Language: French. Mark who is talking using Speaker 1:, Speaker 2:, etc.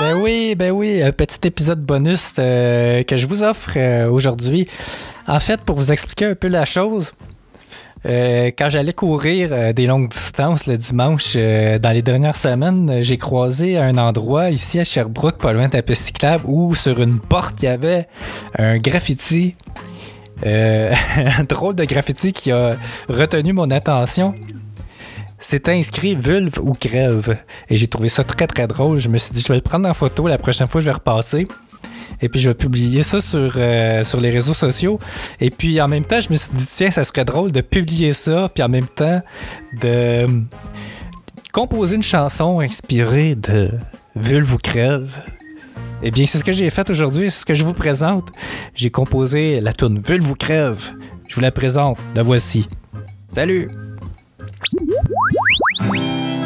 Speaker 1: Ben oui, ben oui, un petit épisode bonus euh, que je vous offre euh, aujourd'hui. En fait, pour vous expliquer un peu la chose, euh, quand j'allais courir des longues distances le dimanche dans les dernières semaines, j'ai croisé un endroit ici à Sherbrooke, pas loin de la cyclable, où sur une porte il y avait un graffiti. un drôle de graffiti qui a retenu mon attention. C'était inscrit vulve ou crève. Et j'ai trouvé ça très très drôle. Je me suis dit, je vais le prendre en photo la prochaine fois, je vais repasser. Et puis je vais publier ça sur, euh, sur les réseaux sociaux. Et puis en même temps, je me suis dit, tiens, ça serait drôle de publier ça, puis en même temps de composer une chanson inspirée de Vulve ou Crève. Eh bien, c'est ce que j'ai fait aujourd'hui, c'est ce que je vous présente. J'ai composé la tune Vulve ou Crève. Je vous la présente, la voici. Salut!
Speaker 2: Música